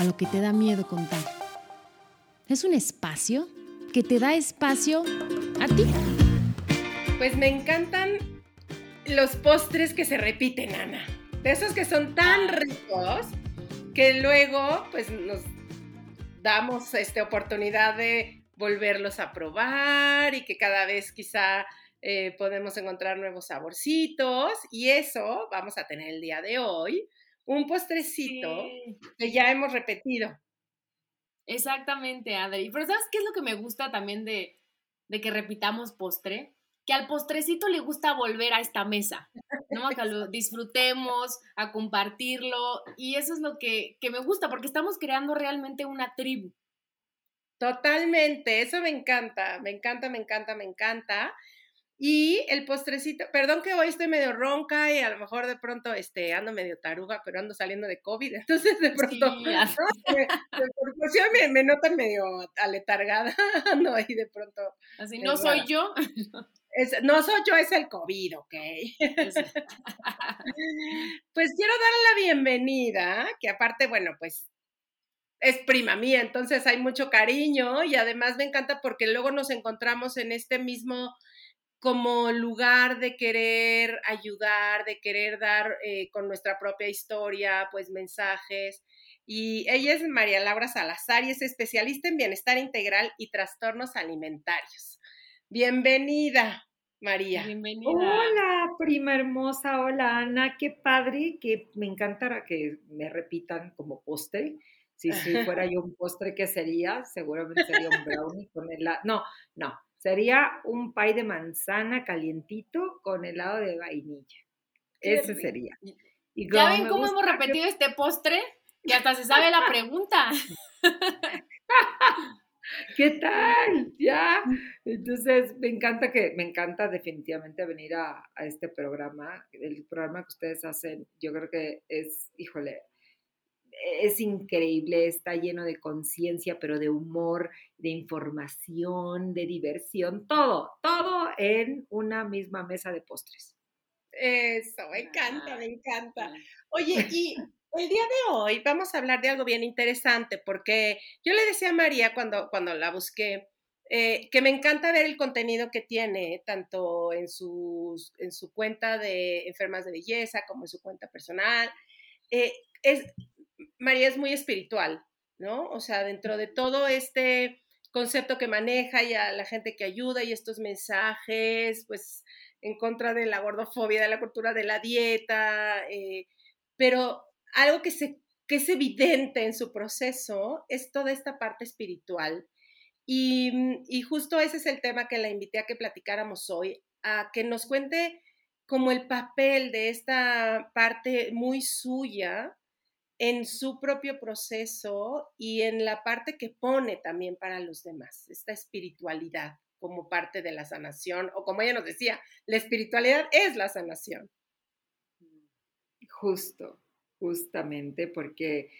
A lo que te da miedo contar. Es un espacio que te da espacio a ti. Pues me encantan los postres que se repiten, Ana. De esos que son tan ricos que luego pues nos damos esta oportunidad de volverlos a probar y que cada vez quizá eh, podemos encontrar nuevos saborcitos y eso vamos a tener el día de hoy, un postrecito que ya hemos repetido. Exactamente, Adri. Pero ¿sabes qué es lo que me gusta también de, de que repitamos postre? Que al postrecito le gusta volver a esta mesa, ¿no? A que lo disfrutemos, a compartirlo. Y eso es lo que, que me gusta, porque estamos creando realmente una tribu. Totalmente, eso me encanta, me encanta, me encanta, me encanta. Y el postrecito, perdón que hoy estoy medio ronca y a lo mejor de pronto este, ando medio taruga, pero ando saliendo de COVID, entonces de pronto Sí, ¿no? de, de me, me notan medio aletargada, ando ahí de pronto. Así, no soy rara. yo. Es- no soy yo, es el COVID, ¿ok? Pues quiero darle la bienvenida, que aparte, bueno, pues es prima mía, entonces hay mucho cariño y además me encanta porque luego nos encontramos en este mismo como lugar de querer ayudar, de querer dar eh, con nuestra propia historia, pues mensajes. Y ella es María Laura Salazar y es especialista en bienestar integral y trastornos alimentarios. Bienvenida, María. Bienvenida. Hola, prima hermosa, hola Ana, qué padre, que me encantara que me repitan como postre. Si, si fuera yo un postre, ¿qué sería? Seguramente sería un brownie con helado. No, no, sería un pie de manzana calientito con helado de vainilla. Qué Ese rico. sería. Y ¿Ya ven cómo hemos que- repetido este postre? Que hasta se sabe la pregunta. ¿Qué tal? Ya. Entonces, me encanta que, me encanta definitivamente venir a, a este programa. El programa que ustedes hacen, yo creo que es, híjole, es increíble, está lleno de conciencia, pero de humor, de información, de diversión, todo, todo en una misma mesa de postres. Eso, me encanta, me encanta. Oye, y el día de hoy vamos a hablar de algo bien interesante, porque yo le decía a María cuando, cuando la busqué, eh, que me encanta ver el contenido que tiene, tanto en, sus, en su cuenta de enfermas de belleza como en su cuenta personal. Eh, es, María es muy espiritual, ¿no? O sea, dentro de todo este concepto que maneja y a la gente que ayuda y estos mensajes, pues en contra de la gordofobia, de la cultura de la dieta, eh, pero algo que, se, que es evidente en su proceso es toda esta parte espiritual. Y, y, justo ese es el tema que la invité a que platicáramos hoy, a que nos cuente como el papel de esta parte muy suya en su propio proceso y en la parte que pone también para los demás, esta espiritualidad como parte de la sanación, o como ella nos decía, la espiritualidad es la sanación. Justo, justamente, porque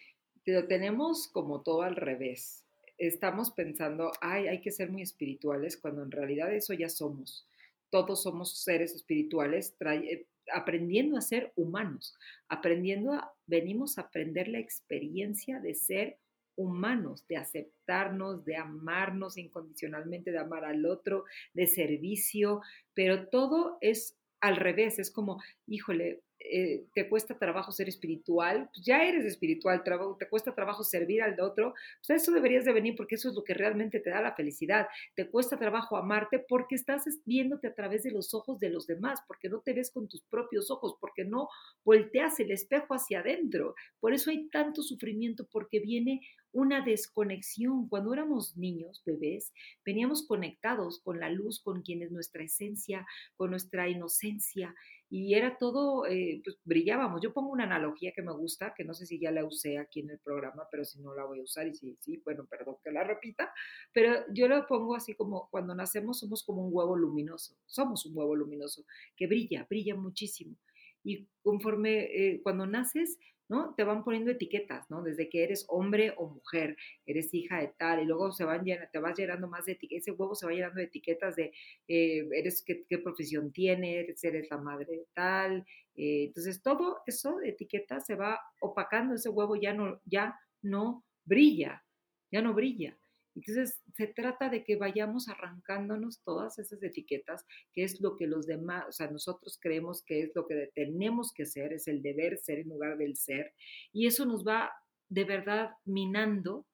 lo tenemos como todo al revés. Estamos pensando, ay, hay que ser muy espirituales, cuando en realidad eso ya somos. Todos somos seres espirituales, trae, aprendiendo a ser humanos, aprendiendo a, venimos a aprender la experiencia de ser humanos, de aceptarnos, de amarnos incondicionalmente, de amar al otro, de servicio, pero todo es al revés, es como, híjole, eh, te cuesta trabajo ser espiritual, pues ya eres espiritual, te cuesta trabajo servir al otro, pues eso deberías de venir porque eso es lo que realmente te da la felicidad. Te cuesta trabajo amarte porque estás viéndote a través de los ojos de los demás, porque no te ves con tus propios ojos, porque no volteas el espejo hacia adentro. Por eso hay tanto sufrimiento, porque viene una desconexión. Cuando éramos niños, bebés, veníamos conectados con la luz, con quien es nuestra esencia, con nuestra inocencia, y era todo, eh, pues brillábamos. Yo pongo una analogía que me gusta, que no sé si ya la usé aquí en el programa, pero si no la voy a usar, y si sí, bueno, perdón que la repita, pero yo lo pongo así como cuando nacemos somos como un huevo luminoso, somos un huevo luminoso que brilla, brilla muchísimo. Y conforme, eh, cuando naces, ¿no? Te van poniendo etiquetas, ¿no? Desde que eres hombre o mujer, eres hija de tal, y luego se van te vas llenando más de etiquetas, ese huevo se va llenando de etiquetas de, eh, eres, qué, profesión tienes, eres la madre de tal, eh, entonces todo eso de etiquetas se va opacando, ese huevo ya no, ya no brilla, ya no brilla. Entonces, se trata de que vayamos arrancándonos todas esas etiquetas, que es lo que los demás, o sea, nosotros creemos que es lo que tenemos que ser, es el deber ser en lugar del ser, y eso nos va de verdad minando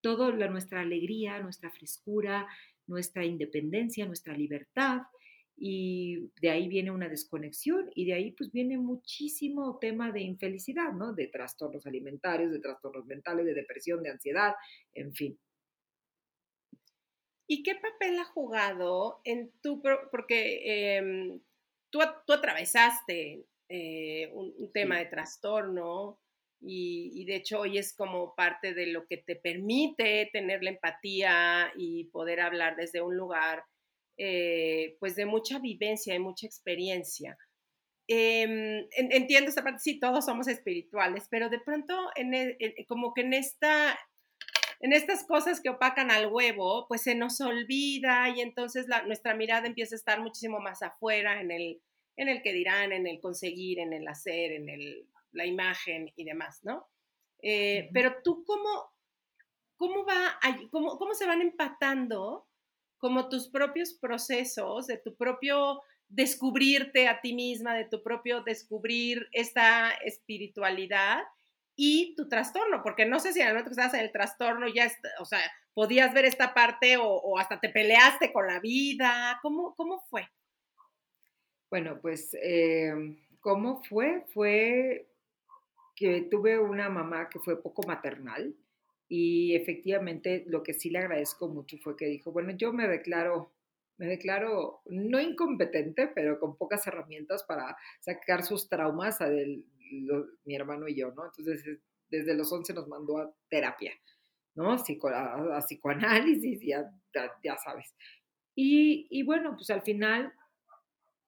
toda nuestra alegría, nuestra frescura, nuestra independencia, nuestra libertad, y de ahí viene una desconexión y de ahí pues viene muchísimo tema de infelicidad, ¿no? De trastornos alimentarios, de trastornos mentales, de depresión, de ansiedad, en fin. ¿Y qué papel ha jugado en tu, porque em, tú, tú, atravesaste eh, un, tema de trastorno y, de hecho hoy es como parte de lo que te permite tener la empatía y poder hablar desde un lugar eh, pues de mucha vivencia y mucha experiencia. Em, entiendo esta parte, sí, todos somos espirituales, pero de pronto en e, como que en esta en estas cosas que opacan al huevo, pues se nos olvida y entonces nuestra mirada empieza a estar muchísimo más afuera en el, en el que dirán, en el conseguir, en el hacer, en el, la imagen y demás, ¿no? Eh, pero tú, ¿cómo, cómo, va cómo, cómo se van empatando como tus propios procesos, de tu propio descubrirte a ti misma, de tu propio descubrir esta espiritualidad y tu trastorno, porque no sé si en el momento que estabas en el trastorno ya, o sea, podías ver esta parte o, hasta te peleaste con la vida, ¿cómo, cómo fue? Bueno, pues, em, ¿cómo fue? Fue que tuve una mamá que fue poco maternal y efectivamente lo que sí le agradezco mucho fue que dijo, bueno, yo me declaro me declaro no incompetente, pero con pocas herramientas para sacar sus traumas a mi hermano y yo, ¿no? Entonces, desde los 11 nos mandó a terapia, ¿no? a, psicoanálisis, ya, ya, sabes. Y, y, bueno, pues al final,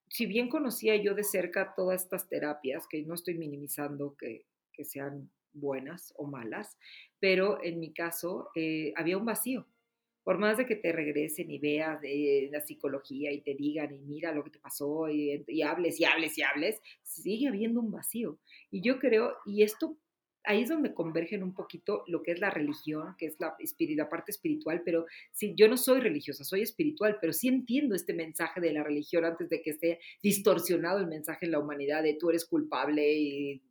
si bien conocía yo de cerca todas estas terapias, que no estoy minimizando que, que sean buenas o malas, pero en mi caso eh, había un vacío, por más de que te regresen y veas de la psicología y te digan y mira lo que te pasó y, hables y hables y hables, sigue habiendo un vacío. Y yo creo, y esto ahí es donde convergen un poquito lo que es la religión, que es la, la parte espiritual, pero sí, yo no soy religiosa, soy espiritual, pero sí entiendo este mensaje de la religión antes de que esté distorsionado el mensaje en la humanidad de tú eres culpable y,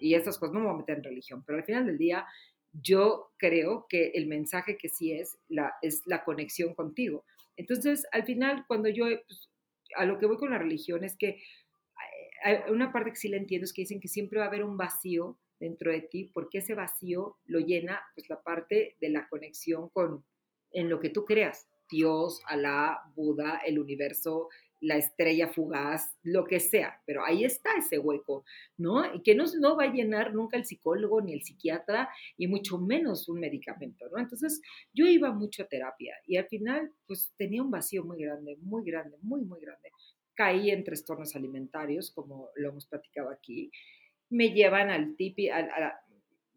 y estas cosas. No me voy a meter en religión, pero al final del día yo creo que el mensaje que sí es la, es la conexión contigo. Entonces, al final, cuando yo, pues, a lo que voy con la religión es que una parte que sí la entiendo es que dicen que siempre va a haber un vacío dentro de ti, porque ese vacío lo llena pues la parte de la conexión con en lo que tú creas, Dios, Alá, Buda, el universo, la estrella fugaz, lo que sea, pero ahí está ese hueco, ¿no? Y que no, no va a llenar nunca el psicólogo ni el psiquiatra y mucho menos un medicamento, ¿no? Entonces yo iba mucho a terapia y al final pues tenía un vacío muy grande, muy grande, muy, muy grande. Caí en trastornos alimentarios, como lo hemos platicado aquí. Me llevan al tipi,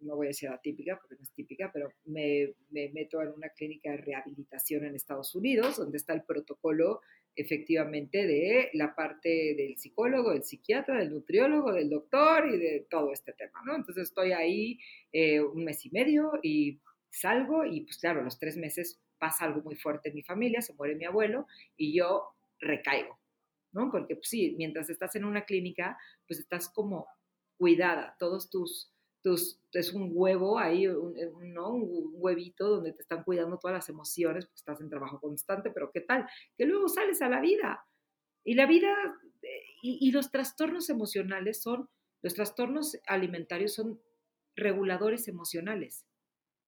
no voy a decir atípica porque no es típica, pero me, me, meto en una clínica de rehabilitación en Estados Unidos, donde está el protocolo efectivamente de la parte del psicólogo, del psiquiatra, del nutriólogo, del doctor y de todo este tema, ¿no? Entonces estoy ahí eh, un mes y medio y salgo y pues claro, los tres meses pasa algo muy fuerte en mi familia, se muere mi abuelo y yo recaigo, ¿no? Porque pues, sí, mientras estás en una clínica, pues estás como cuidada, todos tus es un huevo ahí, un, eh, ¿no? un huevito donde te están cuidando todas las emociones, porque estás en trabajo constante, pero ¿qué tal? Que luego sales a la vida. Y la vida, eh, y, los trastornos emocionales son, los trastornos alimentarios son reguladores emocionales.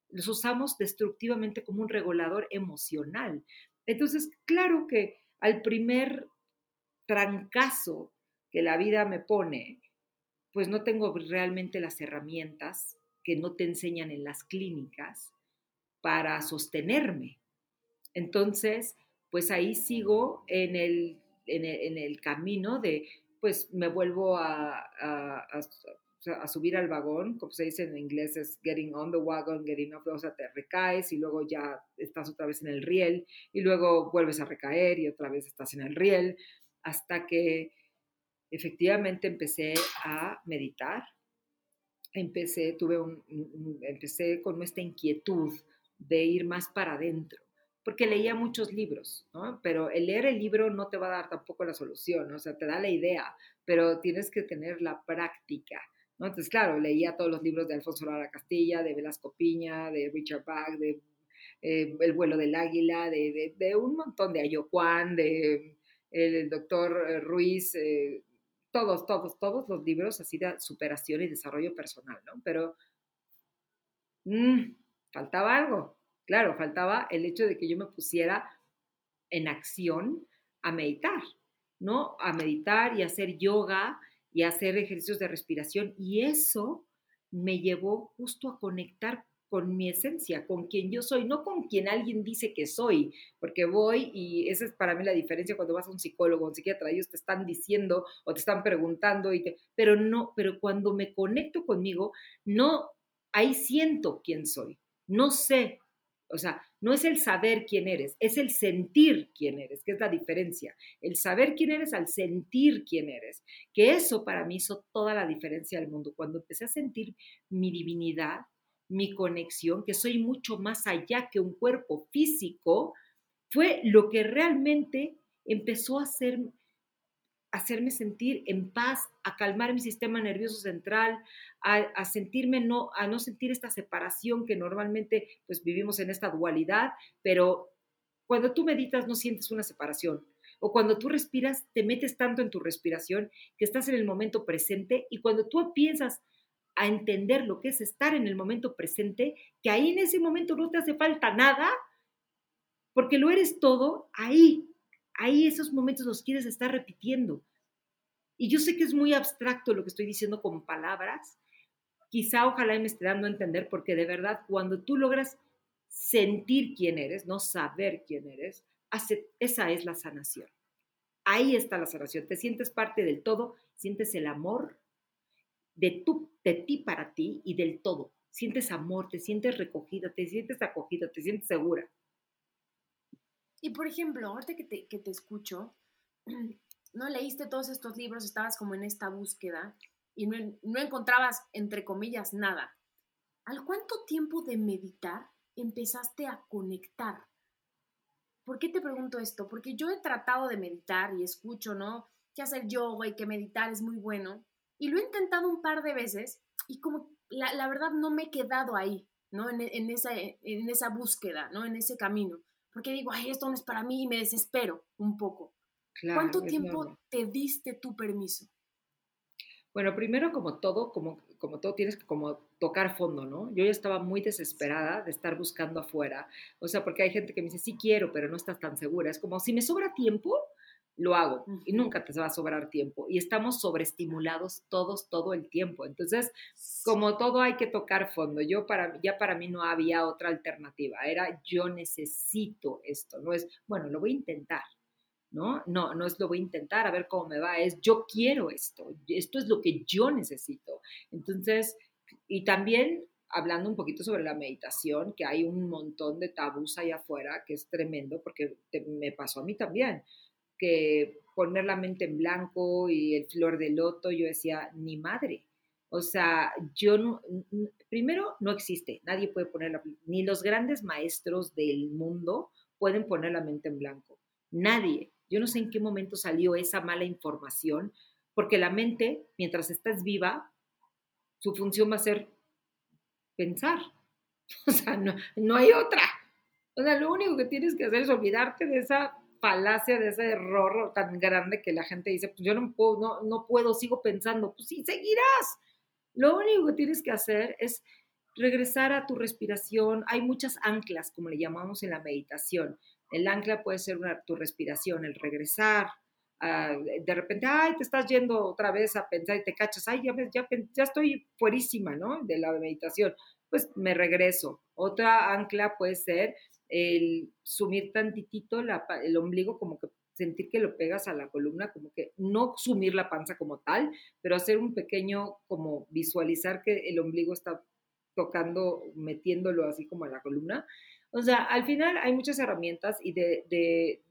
los usamos destructivamente como un regulador emocional. Entonces, claro que al primer trancazo que la vida me pone, pues no tengo realmente las herramientas que no te enseñan en las clínicas para sostenerme. Entonces, pues ahí sigo en el, en el, camino de, pues me vuelvo a, a, subir al vagón, como se dice en inglés, es getting on the wagon, getting off, o sea, te recaes y luego ya estás otra vez en el riel y luego vuelves a recaer y otra vez estás en el riel, hasta que efectivamente empecé a meditar, empecé, tuve un, empecé con esta inquietud de ir más para adentro, porque leía muchos libros, ¿no? Pero el leer el libro no te va a dar tampoco la solución, o sea, te da la idea, pero tienes que tener la práctica. Entonces, claro, leía todos los libros de Alfonso Lara Castilla, de Velasco Piña, de Richard Bach, de eh, El vuelo del águila, de, un montón de Ayocuán, de el, doctor eh, Ruiz, eh, todos, todos, todos los libros así de superación y desarrollo personal, ¿no? Pero mm, faltaba algo, claro, faltaba el hecho de que yo me pusiera en acción a meditar, ¿no? A meditar y hacer yoga y hacer ejercicios de respiración y eso me llevó justo a conectar con mi esencia, con quien yo soy, no con quien alguien dice que soy, porque voy y esa es para mí la diferencia cuando vas a un psicólogo un psiquiatra, ellos te están diciendo o te están preguntando, y te, pero no, pero cuando me conecto conmigo, no, ahí siento quién soy, no sé, o sea, no es el saber quién eres, es el sentir quién eres, que es la diferencia. El saber quién eres al sentir quién eres, que eso para mí hizo toda la diferencia del mundo. Cuando empecé a sentir mi divinidad, mi conexión, que soy mucho más allá que un cuerpo físico, fue lo que realmente empezó a hacer, hacerme sentir en paz, a calmar mi sistema nervioso central, a, sentirme no, a no sentir esta separación que normalmente pues vivimos en esta dualidad, pero cuando tú meditas no sientes una separación. O cuando tú respiras, te metes tanto en tu respiración que estás en el momento presente y cuando tú piensas a entender lo que es estar en el momento presente, que ahí en ese momento no te hace falta nada, porque lo eres todo, ahí, ahí esos momentos los quieres estar repitiendo. Y yo sé que es muy abstracto lo que estoy diciendo con palabras, quizá ojalá me esté dando a entender, porque de verdad cuando tú logras sentir quién eres, no saber quién eres, esa es la sanación. Ahí está la sanación, te sientes parte del todo, sientes el amor, de, tu, de ti para ti y del todo. Sientes amor, te sientes recogida, te sientes acogida, te sientes segura. Y por ejemplo, ahorita que te, que te escucho, ¿no? Leíste todos estos libros, estabas como en esta búsqueda y no, no encontrabas, entre comillas, nada. ¿Al cuánto tiempo de meditar empezaste a conectar? ¿Por qué te pregunto esto? Porque yo he tratado de meditar y escucho, ¿no? Que hacer yoga y que meditar es muy bueno, y lo he intentado un par de veces y como la, verdad no me he quedado ahí, ¿no? En, en, esa, en esa búsqueda, ¿no? En ese camino. Porque digo, ay, esto no es para mí y me desespero un poco. ¿Cuánto tiempo te diste tu permiso? Bueno, primero como todo, como, como todo tienes que como tocar fondo, ¿no? Yo ya estaba muy desesperada de estar buscando afuera. O sea, porque hay gente que me dice, sí quiero, pero no estás tan segura. Es como, si me sobra tiempo, lo hago y nunca te va a sobrar tiempo. Y estamos sobreestimulados todos, todo el tiempo. Entonces, como todo hay que tocar fondo. Yo para, ya para mí no había otra alternativa. Era yo necesito esto. No es, bueno, lo voy a intentar. ¿No? No, no es lo voy a intentar a ver cómo me va, es yo quiero esto, esto es lo que yo necesito. Entonces, y también hablando un poquito sobre la meditación, que hay un montón de tabús ahí afuera, que es tremendo, porque me pasó a mí también que poner la mente en blanco y el flor de loto, yo decía, ni madre. O sea, yo no, primero no existe, nadie puede poner ni los grandes maestros del mundo pueden poner la mente en blanco. Nadie. Yo no sé en qué momento salió esa mala información, porque la mente, mientras estás viva, su función va a ser pensar. O sea, no, no hay otra. O sea, lo único que tienes que hacer es olvidarte de esa falacia, de ese error tan grande que la gente dice, pues yo no puedo, no, no puedo, sigo pensando, pues sí, seguirás. Lo único que tienes que hacer es regresar a tu respiración. Hay muchas anclas, como le llamamos en la meditación. El ancla puede ser tu respiración, el regresar. De repente, ay, te estás yendo otra vez a pensar y te cachas, ay, ya, ya, ya estoy fuerísima, ¿no? De la meditación. Pues me regreso. Otra ancla puede ser el sumir tantitito el ombligo, como que sentir que lo pegas a la columna, como que no sumir la panza como tal, pero hacer un pequeño, como visualizar que el ombligo está tocando, metiéndolo así como a la columna. O sea, al final hay muchas herramientas y de, de,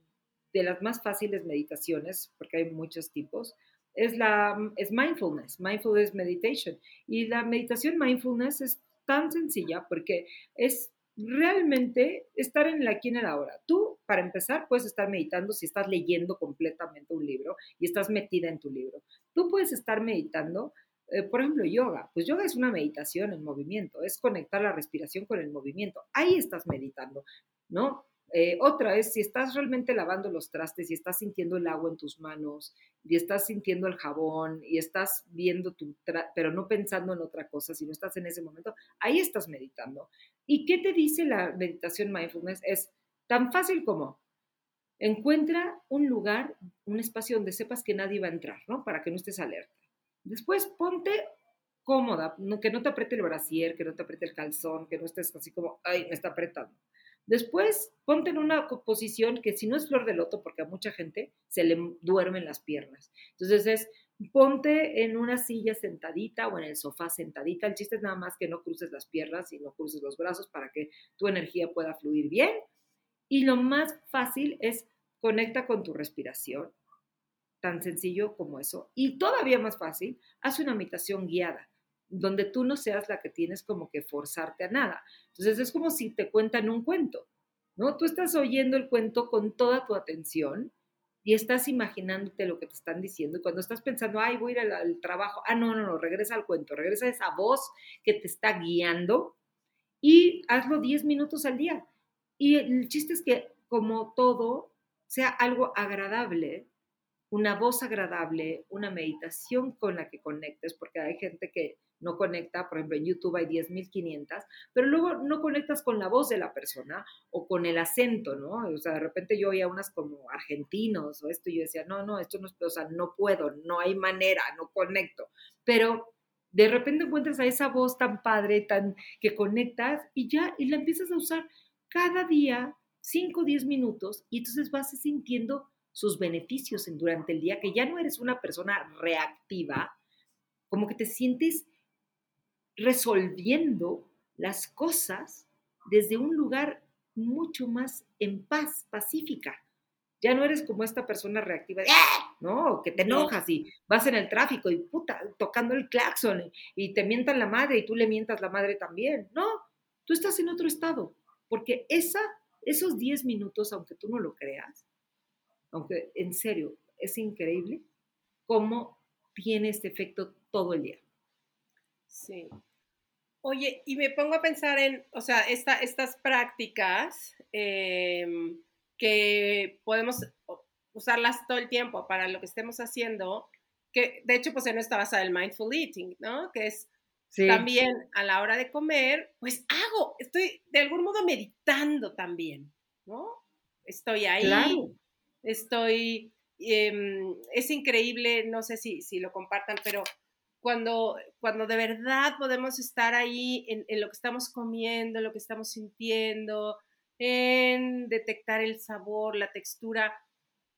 de las más fáciles meditaciones, porque hay muchos tipos, es, la, es mindfulness, mindfulness meditation. Y la meditación mindfulness es tan sencilla porque es realmente estar en la aquí en el ahora. Tú, para empezar, puedes estar meditando si estás leyendo completamente un libro y estás metida en tu libro. Tú puedes estar meditando, eh, por ejemplo, yoga. Pues yoga es una meditación en movimiento, es conectar la respiración con el movimiento. Ahí estás meditando, ¿no? Eh, otra es si estás realmente lavando los trastes y estás sintiendo el agua en tus manos y estás sintiendo el jabón y estás viendo tu, pero no pensando en otra cosa, sino estás en ese momento, ahí estás meditando. ¿Y qué te dice la meditación mindfulness? Es tan fácil como encuentra un lugar, un espacio donde sepas que nadie va a entrar, ¿no? Para que no estés alerta. Después ponte cómoda, que no te apriete el brasier, que no te apriete el calzón, que no estés así como, ay, me está apretando. Después, ponte en una posición que si no es flor de loto, porque a mucha gente se le duermen las piernas. Entonces es, ponte en una silla sentadita o en el sofá sentadita. El chiste es nada más que no cruces las piernas y no cruces los brazos para que tu energía pueda fluir bien. Y lo más fácil es conecta con tu respiración, tan sencillo como eso. Y todavía más fácil, haz una meditación guiada donde tú no seas la que tienes como que forzarte a nada. Entonces es como si te cuentan un cuento, ¿no? Tú estás oyendo el cuento con toda tu atención y estás imaginándote lo que te están diciendo cuando estás pensando, ay, voy a ir al, trabajo, ah, no, no, no, regresa al cuento, regresa a esa voz que te está guiando y hazlo 10 minutos al día. Y el chiste es que como todo sea algo agradable, una voz agradable, una meditación con la que conectes, porque hay gente que no conecta, por ejemplo, en YouTube hay 10.500, pero luego no conectas con la voz de la persona o con el acento, ¿no? O sea, de repente yo oía unas como argentinos o esto y yo decía, no, no, esto no es, o sea, no puedo, no hay manera, no conecto. Pero de repente encuentras a esa voz tan padre, tan que conectas y ya, y la empiezas a usar cada día, 5 o 10 minutos, y entonces vas sintiendo sus beneficios en, durante el día, que ya no eres una persona reactiva, como que te sientes resolviendo las cosas desde un lugar mucho más en paz, pacífica. Ya no eres como esta persona reactiva, ¡Ah! ¿no? Que te enojas y vas en el tráfico y puta, tocando el claxon y te mientan la madre y tú le mientas la madre también. No, tú estás en otro estado, porque esa, esos 10 minutos, aunque tú no lo creas, aunque en serio es increíble cómo tiene este efecto todo el día. Sí. Oye, y me pongo a pensar en, o sea, estas prácticas em, que podemos usarlas todo el tiempo para lo que estemos haciendo, que de hecho pues en está basada el mindful eating, ¿no? Que es también a la hora de comer, pues hago, estoy de algún modo meditando también, ¿no? Estoy ahí, estoy, em, es increíble, no sé si, si lo compartan, pero cuando, cuando de verdad podemos estar ahí en, lo que estamos comiendo, en lo que estamos sintiendo, en detectar el sabor, la textura,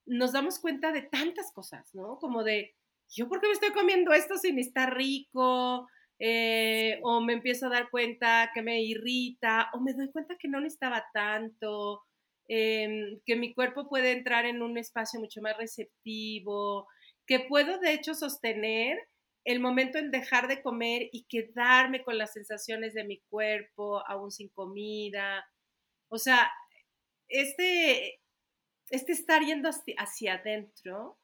nos damos cuenta de tantas cosas, ¿no? Como de, ¿yo por qué me estoy comiendo esto sin estar rico? Eh, o me empiezo a dar cuenta que me irrita, o me doy cuenta que no necesitaba tanto, em, que mi cuerpo puede entrar en un espacio mucho más receptivo, que puedo de hecho sostener el momento en dejar de comer y quedarme con las sensaciones de mi cuerpo, aún sin comida. O sea, este, este estar yendo hacia, adentro,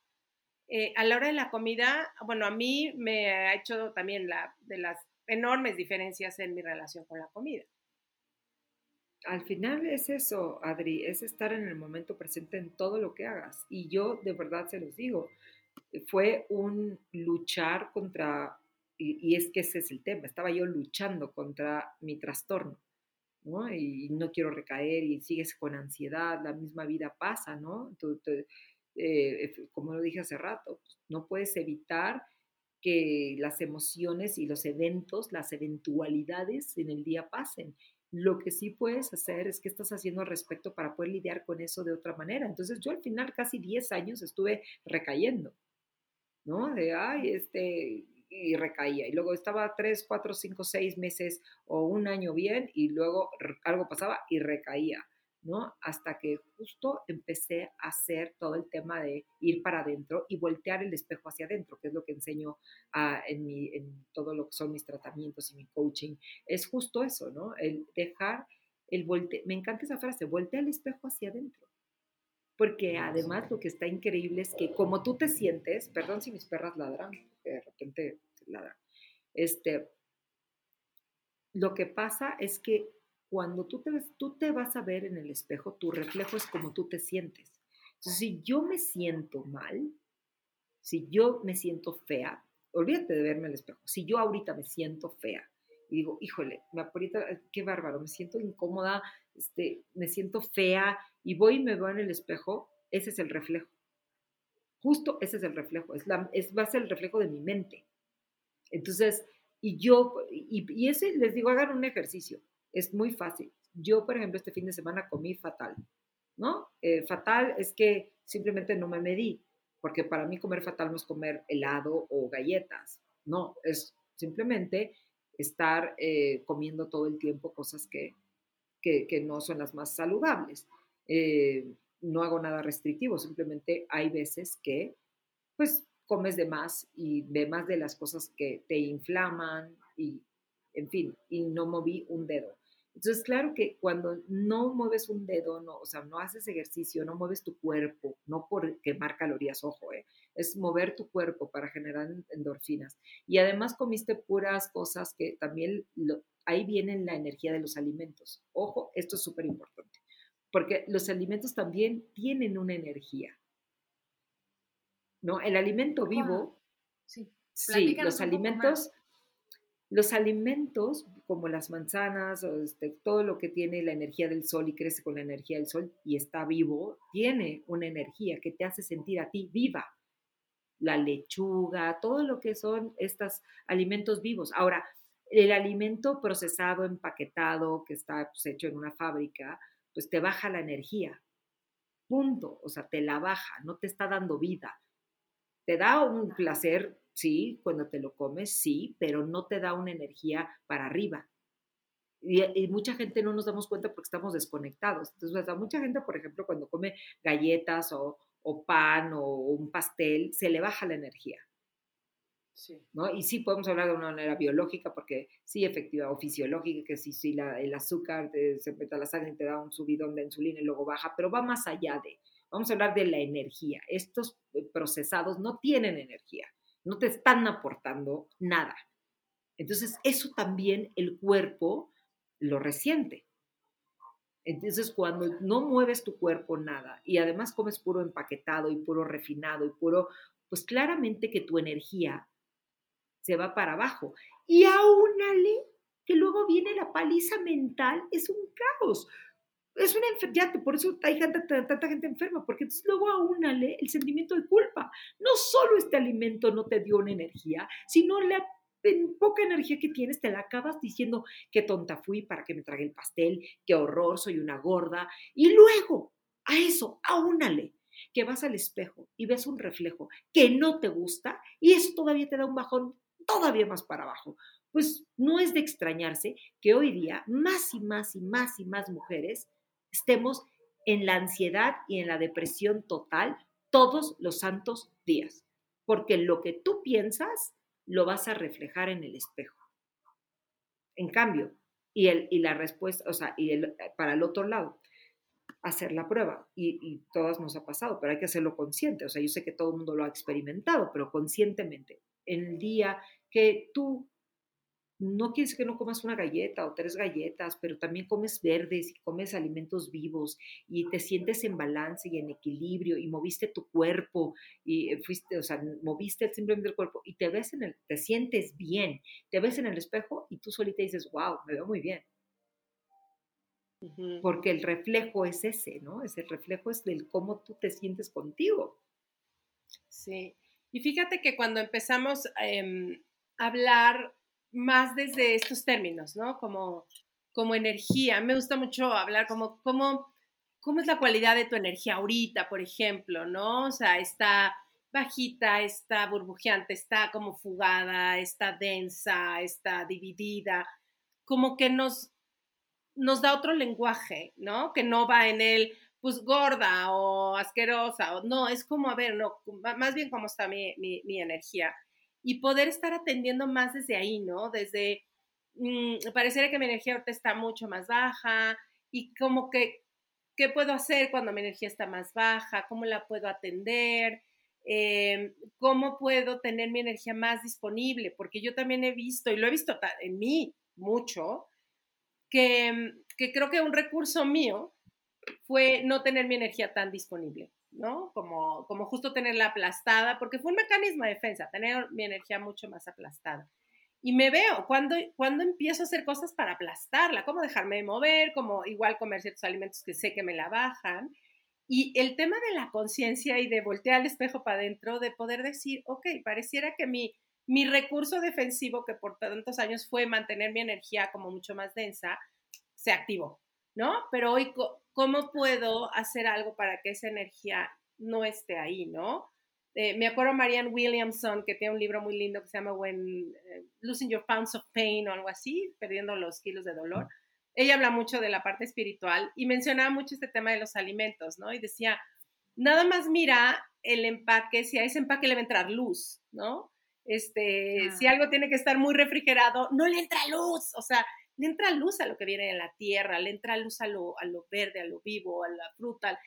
eh, a la hora de la comida, bueno, a mí me ha hecho también la, de las enormes diferencias en mi relación con la comida. Al final es eso, Adri, es estar en el momento presente en todo lo que hagas. Y yo de verdad se los digo, fue un luchar contra Y, es que ese es el tema, estaba yo luchando contra mi trastorno, ¿no? Y, no quiero recaer y sigues con ansiedad, la misma vida pasa, ¿no? Eh, como lo dije hace rato, pues, no puedes evitar que las emociones y los eventos, las eventualidades en el día pasen. Lo que sí puedes hacer es qué estás haciendo al respecto para poder lidiar con eso de otra manera. Entonces yo al final casi 10 años estuve recayendo, ¿no? De, ay, este, y recaía. Y luego estaba 3, 4, 5, 6 meses o un año bien y luego algo pasaba y recaía. ¿no? Hasta que justo empecé a hacer todo el tema de ir para adentro y voltear el espejo hacia adentro, que es lo que enseño en, mi, en todo lo que son mis tratamientos y mi coaching. Es justo eso, ¿no? El dejar, el volte me encanta esa frase, voltea el espejo hacia adentro. Porque además lo que está increíble es que como tú te sientes, perdón si mis perras ladran, de repente ladran, este, lo que pasa es que cuando tú te, tú te vas a ver en el espejo, tu reflejo es como tú te sientes. Entonces, si yo me siento mal, si yo me siento fea, olvídate de verme el espejo. Si yo ahorita me siento fea y digo, híjole, me aprieta, qué bárbaro, me siento incómoda, este, me siento fea y voy y me veo en el espejo, ese es el reflejo. Justo ese es el reflejo, es, la, es va a ser el reflejo de mi mente. Entonces, y yo, y, y ese les digo, hagan un ejercicio es muy fácil. Yo, por ejemplo, este fin de semana comí fatal, ¿no? Eh, fatal es que simplemente no me medí, porque para mí comer fatal no es comer helado o galletas, no, es simplemente estar eh, comiendo todo el tiempo cosas que, que, no son las más saludables. Eh, no hago nada restrictivo, simplemente hay veces que, pues, comes de más y de más de las cosas que te inflaman y, en fin, y no moví un dedo. Entonces, claro que cuando no mueves un dedo, no, o sea, no haces ejercicio, no mueves tu cuerpo, no por quemar calorías, ojo, eh, es mover tu cuerpo para generar endorfinas. Y además comiste puras cosas que también, ahí viene la energía de los alimentos. Ojo, esto es súper importante, porque los alimentos también tienen una energía. ¿No? El alimento vivo, sí, sí los alimentos los alimentos, como las manzanas, o este, todo lo que tiene la energía del sol y crece con la energía del sol y está vivo, tiene una energía que te hace sentir a ti viva. La lechuga, todo lo que son estos alimentos vivos. Ahora, el alimento procesado, empaquetado, que está pues, hecho en una fábrica, pues te baja la energía. Punto. O sea, te la baja, no te está dando vida. Te da un placer sí, cuando te lo comes, sí, pero no te da una energía para arriba. Y, mucha gente no nos damos cuenta porque estamos desconectados. Entonces, mucha gente, por ejemplo, cuando come galletas o, pan o un pastel, se le baja la energía. Sí. ¿no? Y sí podemos hablar de una manera biológica, porque sí, efectiva, o fisiológica, que sí, sí, el azúcar se mete a la sangre y te da un subidón de insulina y luego baja, pero va más allá de, vamos a hablar de la energía. Estos eh, procesados no tienen energía no te están aportando nada. Entonces, eso también el cuerpo lo resiente. Entonces, cuando no mueves tu cuerpo nada y además comes puro empaquetado y puro refinado y puro, pues claramente que tu energía se va para abajo. Y aúnale que luego viene la paliza mental, es un caos es una enfermedad, por eso hay tanta, tanta, gente enferma, porque entonces luego aúnale el sentimiento de culpa. No solo este alimento no te dio una energía, sino la poca energía que tienes te la acabas diciendo qué tonta fui para que me trague el pastel, qué horror, soy una gorda. Y luego a eso, aúnale que vas al espejo y ves un reflejo que no te gusta y eso todavía te da un bajón todavía más para abajo. Pues no es de extrañarse que hoy día más y más y más y más mujeres estemos en la ansiedad y en la depresión total todos los santos días, porque lo que tú piensas lo vas a reflejar en el espejo. En cambio, y, el, y la respuesta, o sea, y el, para el otro lado, hacer la prueba, y, y todas nos ha pasado, pero hay que hacerlo consciente, o sea, yo sé que todo el mundo lo ha experimentado, pero conscientemente, el día que tú no quiere decir que no comas una galleta o tres galletas, pero también comes verdes y comes alimentos vivos y te sientes en balance y en equilibrio y moviste tu cuerpo y eh, fuiste, o sea, moviste simplemente el cuerpo y te ves en el, te sientes bien, te ves en el espejo y tú solita dices, wow, me veo muy bien. Porque el reflejo es ese, ¿no? Ese reflejo es del cómo tú te sientes contigo. Sí. Y fíjate que cuando empezamos em, a hablar más desde estos términos, ¿no? Como, como energía. Me gusta mucho hablar como, como, cómo es la cualidad de tu energía ahorita, por ejemplo, ¿no? O sea, está bajita, está burbujeante, está como fugada, está densa, está dividida, como que nos, nos da otro lenguaje, ¿no? Que no va en el, pues gorda o asquerosa, o no, es como, a ver, no, más bien cómo está mi, mi, mi energía y poder estar atendiendo más desde ahí, ¿no? Desde, mmm, pareciera que mi energía ahorita está mucho más baja y como que, ¿qué puedo hacer cuando mi energía está más baja? ¿Cómo la puedo atender? Eh, ¿Cómo puedo tener mi energía más disponible? Porque yo también he visto, y lo he visto en mí mucho, que, que creo que un recurso mío fue no tener mi energía tan disponible. ¿No? Como, como justo tenerla aplastada, porque fue un mecanismo de defensa, tener mi energía mucho más aplastada. Y me veo cuando, cuando empiezo a hacer cosas para aplastarla, como dejarme de mover, como igual comer ciertos alimentos que sé que me la bajan. Y el tema de la conciencia y de voltear al espejo para adentro, de poder decir, ok, pareciera que mi, mi recurso defensivo, que por tantos años fue mantener mi energía como mucho más densa, se activó, ¿no? Pero hoy ¿cómo puedo hacer algo para que esa energía no esté ahí, no? Eh, me acuerdo Marianne Williamson, que tiene un libro muy lindo que se llama When eh, Losing Your Pounds of Pain o algo así, perdiendo los kilos de dolor. Ella habla mucho de la parte espiritual y mencionaba mucho este tema de los alimentos, ¿no? Y decía, nada más mira el empaque, si a ese empaque le va a entrar luz, ¿no? Este, si algo tiene que estar muy refrigerado, no le entra luz, o sea, le entra luz a lo que viene de la tierra, le entra luz a lo, a lo verde, a lo vivo, a la fruta.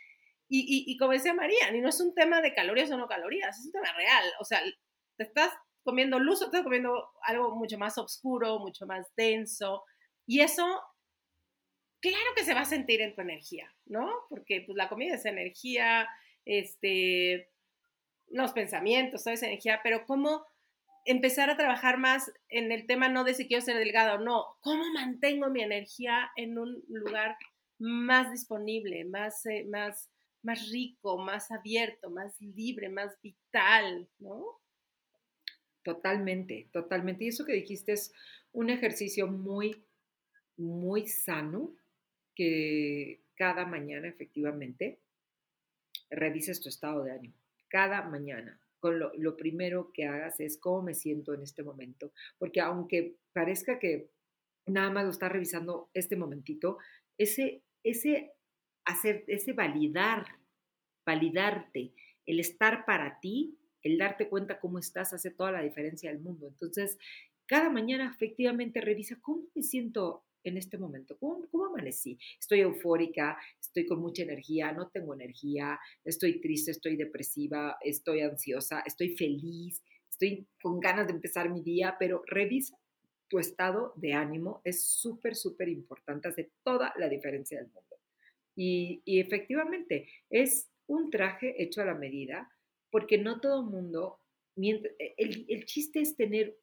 Y, y, como decía María, y no es un tema de calorías o no calorías, es un tema real. O sea, te estás comiendo luz o estás comiendo algo mucho más oscuro, mucho más denso. Y eso, claro que se va a sentir en tu energía, ¿no? Porque pues, la comida es energía, este, los pensamientos, toda esa energía, pero cómo empezar a trabajar más en el tema no de si quiero ser delgada o no, cómo mantengo mi energía en un lugar más disponible, más, eh, más, más rico, más abierto, más libre, más vital, ¿no? Totalmente, totalmente. Y eso que dijiste es un ejercicio muy, muy sano que cada mañana efectivamente revises tu estado de ánimo. Cada mañana con lo, primero que hagas es cómo me siento en este momento, porque aunque parezca que nada más lo estás revisando este momentito, ese, ese hacer, ese validar, validarte, el estar para ti, el darte cuenta cómo estás, hace toda la diferencia del mundo. Entonces, cada mañana efectivamente revisa cómo me siento en este momento? ¿Cómo, ¿Cómo, amanecí? Estoy eufórica, estoy con mucha energía, no tengo energía, estoy triste, estoy depresiva, estoy ansiosa, estoy feliz, estoy con ganas de empezar mi día, pero revisa tu estado de ánimo, es súper, súper importante, hace toda la diferencia del mundo. Y, efectivamente, es un traje hecho a la medida, porque no todo mundo, el, el chiste es tener,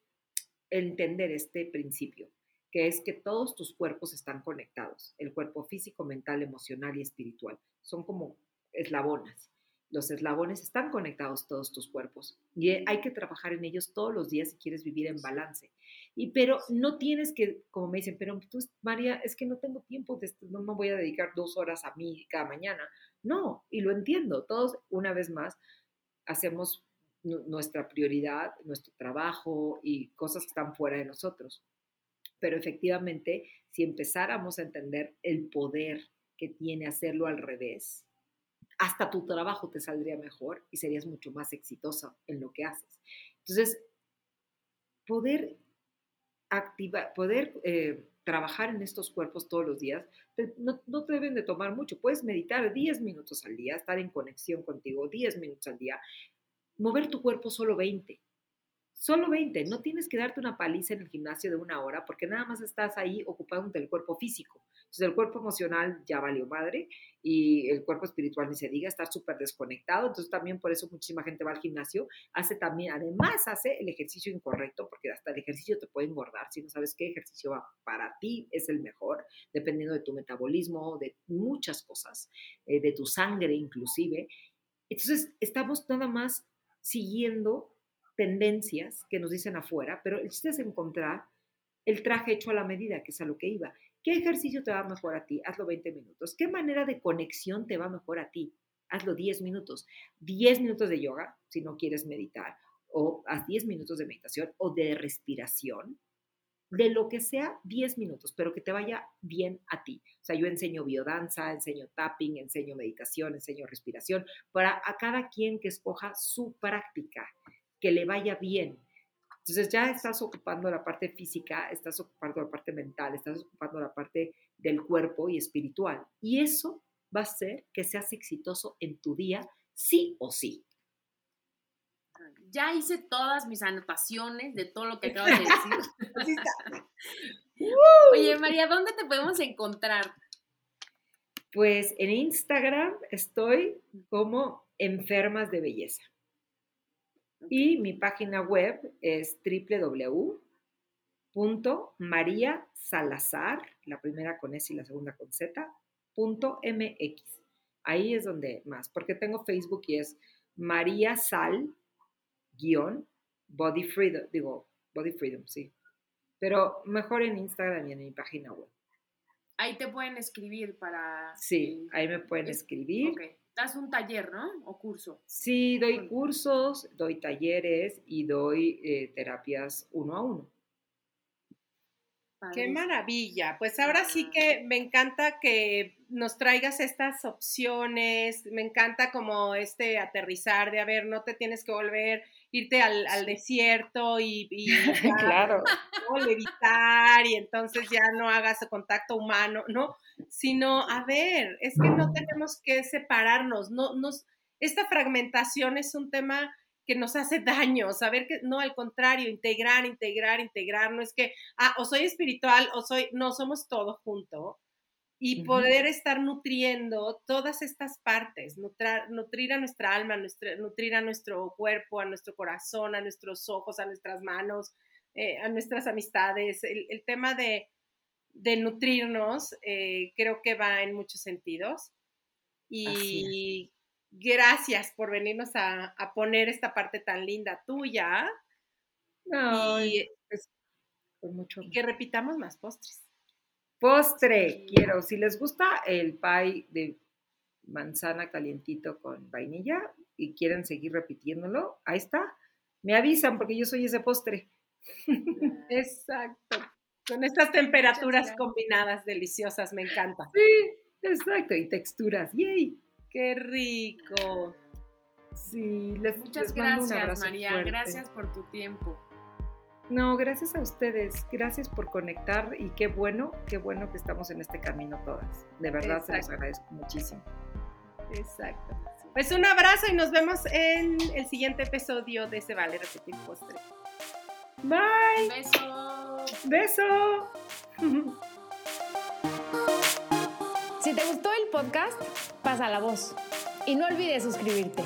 entender este principio que es que todos tus cuerpos están conectados, el cuerpo físico, mental, emocional y espiritual. Son como eslabones. Los eslabones están conectados todos tus cuerpos y hay que trabajar en ellos todos los días si quieres vivir en balance. Y pero no tienes que, como me dicen, pero tú, María, es que no tengo tiempo, de, no me voy a dedicar dos horas a mí cada mañana. No, y lo entiendo. Todos, una vez más, hacemos nuestra prioridad, nuestro trabajo y cosas que están fuera de nosotros pero efectivamente, si empezáramos a entender el poder que tiene hacerlo al revés, hasta tu trabajo te saldría mejor y serías mucho más exitosa en lo que haces. Entonces, poder activar, poder eh, trabajar en estos cuerpos todos los días, no, no, te deben de tomar mucho. Puedes meditar 10 minutos al día, estar en conexión contigo 10 minutos al día, mover tu cuerpo solo 20 Solo 20. No tienes que darte una paliza en el gimnasio de una hora porque nada más estás ahí ocupado del cuerpo físico. Entonces el cuerpo emocional ya valió madre y el cuerpo espiritual ni se diga, estar súper desconectado. Entonces también por eso muchísima gente va al gimnasio, hace también, además hace el ejercicio incorrecto porque hasta el ejercicio te puede engordar si no sabes qué ejercicio va para ti es el mejor, dependiendo de tu metabolismo, de muchas cosas, eh, de tu sangre inclusive. Entonces estamos nada más siguiendo tendencias que nos dicen afuera, pero el chiste es encontrar el traje hecho a la medida, que es a lo que iba. ¿Qué ejercicio te va mejor a ti? Hazlo 20 minutos. ¿Qué manera de conexión te va mejor a ti? Hazlo 10 minutos. 10 minutos de yoga, si no quieres meditar, o haz 10 minutos de meditación o de respiración, de lo que sea, 10 minutos, pero que te vaya bien a ti. O sea, yo enseño biodanza, enseño tapping, enseño meditación, enseño respiración, para a cada quien que escoja su práctica que le vaya bien. Entonces ya estás ocupando la parte física, estás ocupando la parte mental, estás ocupando la parte del cuerpo y espiritual. Y eso va a hacer que seas exitoso en tu día, sí o sí. Ya hice todas mis anotaciones de todo lo que acabas de decir. Oye, María, ¿dónde te podemos encontrar? Pues en Instagram estoy como enfermas de belleza. Y mi página web es www.mariasalazar, la primera con S y la segunda con Z, .mx. Ahí es donde más, porque tengo Facebook y es María Sal, guion, Body Freedom, digo, Body Freedom, sí. Pero mejor en Instagram y en mi página web. Ahí te pueden escribir para... Sí, ahí me pueden escribir. Das un taller, ¿no? O curso. Sí, doy cursos, doy talleres y doy eh, terapias uno a uno. Qué maravilla. Pues ahora sí que me encanta que nos traigas estas opciones, me encanta como este aterrizar de, a ver, no te tienes que volver, irte al, desierto y, y claro. levitar y entonces ya no hagas contacto humano, ¿no? Sino, a ver, es que no tenemos que separarnos, no, nos, esta fragmentación es un tema que nos hace daño, saber que no, al contrario, integrar, integrar, integrar, no es que, ah, o soy espiritual o soy, no, somos todo junto. Y poder estar nutriendo todas estas partes, nutrir a nuestra alma, nutrir a nuestro cuerpo, a nuestro corazón, a nuestros ojos, a nuestras manos, eh, a nuestras amistades. El, tema de, de nutrirnos eh, creo que va en muchos sentidos. Y gracias por venirnos a, poner esta parte tan linda tuya. y, mucho. que repitamos más postres. Postre, quiero. Si les gusta el pie de manzana calientito con vainilla y quieren seguir repitiéndolo, ahí está. Me avisan porque yo soy ese postre. Exacto. Con estas temperaturas combinadas deliciosas, me encanta. Sí, exacto. Y texturas. ¡Yay! Qué rico. Sí, les, Muchas gracias, María. Gracias por tu tiempo. No, gracias a ustedes. Gracias por conectar y qué bueno, qué bueno que estamos en este camino todas. De verdad se los agradezco muchísimo. Exacto. Pues un abrazo y nos vemos en el siguiente episodio de Se Vale Repetir Postre. Bye. Beso. Beso. Si te gustó el podcast, pasa la voz y no olvides suscribirte.